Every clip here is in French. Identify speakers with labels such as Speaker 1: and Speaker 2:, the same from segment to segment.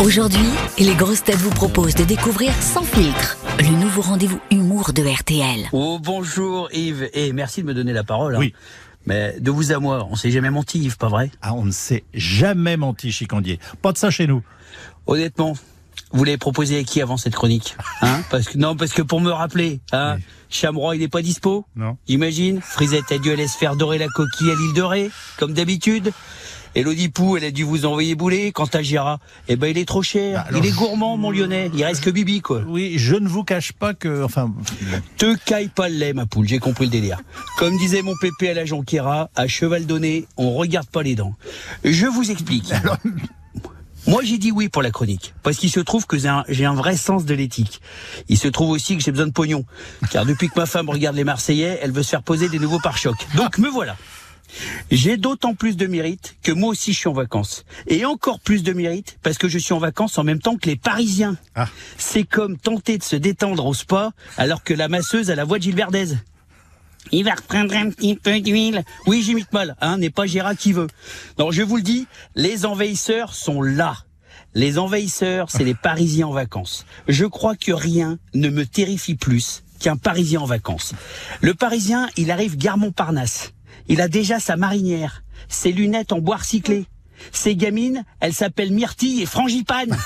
Speaker 1: Aujourd'hui, les grosses têtes vous proposent de découvrir Sans filtre, le nouveau rendez-vous humour de RTL.
Speaker 2: Oh bonjour Yves, et merci de me donner la parole. hein.
Speaker 3: Oui.
Speaker 2: Mais de vous à moi, on s'est jamais menti Yves, pas vrai?
Speaker 3: Ah, on ne s'est jamais menti, Chicandier. Pas de ça chez nous.
Speaker 2: Honnêtement, vous l'avez proposé à qui avant cette chronique? Hein parce que, Non, parce que pour me rappeler, hein,
Speaker 3: Oui.
Speaker 2: Chamroy il n'est pas dispo?
Speaker 3: Non.
Speaker 2: Imagine, Frisette a dû aller se faire dorer la coquille à l'île de Ré, comme d'habitude. Elodie Pou, elle a dû vous envoyer bouler. Quant à Gérard, eh ben il est trop cher.
Speaker 3: Bah, alors-
Speaker 2: il est gourmand, mon lyonnais. Il reste que Bibi, quoi.
Speaker 3: Oui, je ne vous cache pas que, enfin,
Speaker 2: Te caille pas le lait, ma poule, j'ai compris le délire. Comme disait mon pépé à la Jonquera, à cheval donné, on regarde pas les dents. Je vous explique. Moi, j'ai dit oui pour la chronique, parce qu'il se trouve que j'ai un, j'ai un vrai sens de l'éthique. Il se trouve aussi que j'ai besoin de pognon, car depuis que ma femme regarde les Marseillais, elle veut se faire poser des nouveaux pare-chocs. Donc, me voilà. J'ai d'autant plus de mérite que moi aussi je suis en vacances. Et encore plus de mérite parce que je suis en vacances en même temps que les Parisiens.
Speaker 3: Ah.
Speaker 2: C'est comme tenter de se détendre au spa alors que la masseuse a la voix de Gilles Verdez. Il va reprendre un petit peu d'huile. Oui, j'imite mal, hein, n'est pas Gérard qui veut. Non, je vous le dis, les envahisseurs sont là. Les envahisseurs, c'est les Parisiens en vacances. Je crois que rien ne me terrifie plus qu'un Parisien en vacances. Le Parisien, il arrive gare Montparnasse. Il a déjà sa marinière, ses lunettes en bois recyclé. Ses gamines, elles s'appellent Myrtille et Frangipane.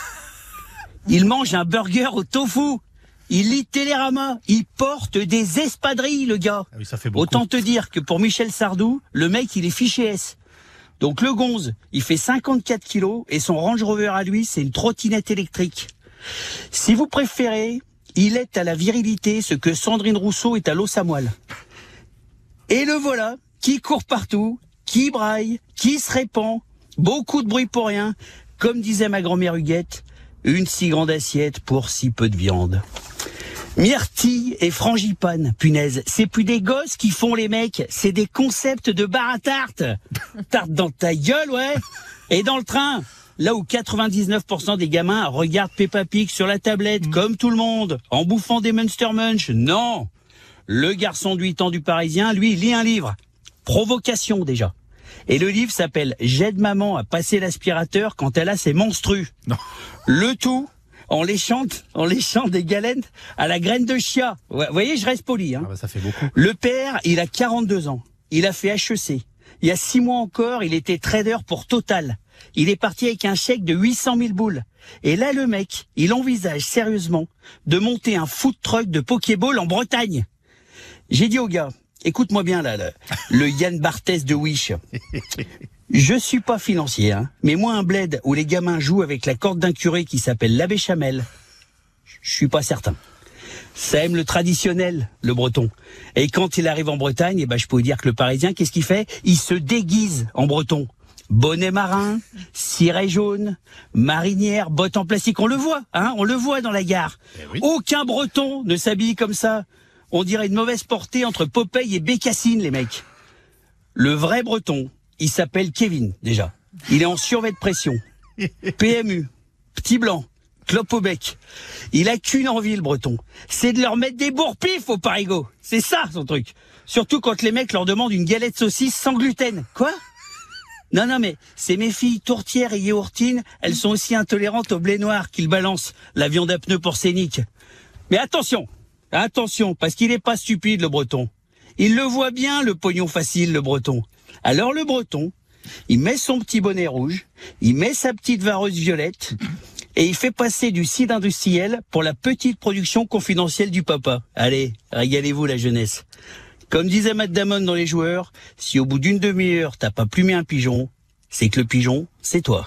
Speaker 2: Il mange un burger au tofu. Il lit Télérama. Il porte des espadrilles, le gars.
Speaker 3: ah oui, ça fait beaucoup.
Speaker 2: Autant te dire que pour Michel Sardou, le mec, il est fiché S. Donc le gonze, il fait 54 kilos et son Range Rover à lui, c'est une trottinette électrique. Si vous préférez, il est à la virilité ce que Sandrine Rousseau est à l'os à moelle. Et le voilà, qui court partout, qui braille, qui se répand, beaucoup de bruit pour rien. Comme disait ma grand-mère Huguette, une si grande assiette pour si peu de viande. Myrtille et frangipane, punaise, c'est plus des gosses qui font les mecs, c'est des concepts de bar à tarte. Tarte dans ta gueule, ouais. Et dans le train, là où 99% des gamins regardent Peppa Pig sur la tablette, comme tout le monde, en bouffant des Monster Munch, non. Le garçon de 8 ans du Parisien, lui, lit un livre. Provocation déjà. Et le livre s'appelle J'aide maman à passer l'aspirateur quand elle a ses menstrues.
Speaker 3: Non.
Speaker 2: Le tout en léchant, en léchant des galettes à la graine de chia. Vous voyez, je reste poli. Hein.
Speaker 3: Ah bah, ça fait beaucoup.
Speaker 2: Le père, il a 42 ans. Il a fait HEC. Il y a six mois encore, il était trader pour Total. Il est parti avec un chèque de 800 000 boules. Et là, le mec, il envisage sérieusement de monter un food truck de Pokéball en Bretagne. J'ai dit au gars, écoute-moi bien là, le, le Yann Barthès de Wish. Je suis pas financier, hein, mais moi un bled où les gamins jouent avec la corde d'un curé qui s'appelle l'abbé Chamel, je suis pas certain. Ça aime le traditionnel, le breton. Et quand il arrive en Bretagne, eh ben, je peux vous dire que le parisien, qu'est-ce qu'il fait? Il se déguise en breton. Bonnet marin, ciré jaune, marinière, bottes en plastique. On le voit, hein On le voit dans la gare.
Speaker 3: Eh oui.
Speaker 2: Aucun breton ne s'habille comme ça. On dirait une mauvaise portée entre Popeye et Bécassine, les mecs. Le vrai breton, il s'appelle Kevin, déjà. Il est en survêt de pression. PMU, petit blanc, clope au bec. Il a qu'une envie, le breton. C'est de leur mettre des bourre-pif au parigot. C'est ça, son truc. Surtout quand les mecs leur demandent une galette saucisse sans gluten. Quoi? Non, non, mais c'est mes filles tourtières et yaourtines, elles sont aussi intolérantes au blé noir qu'ils balancent, la viande à pneus porcénique. Mais attention, attention, parce qu'il n'est pas stupide, le breton. Il le voit bien, le pognon facile, le breton. Alors le breton, il met son petit bonnet rouge, il met sa petite vareuse violette, et il fait passer du cidre industriel pour la petite production confidentielle du papa. Allez, régalez-vous la jeunesse. Comme disait Matt Damon dans Les Joueurs, si au bout d'une demi-heure t'as pas plumé un pigeon, c'est que le pigeon, c'est toi.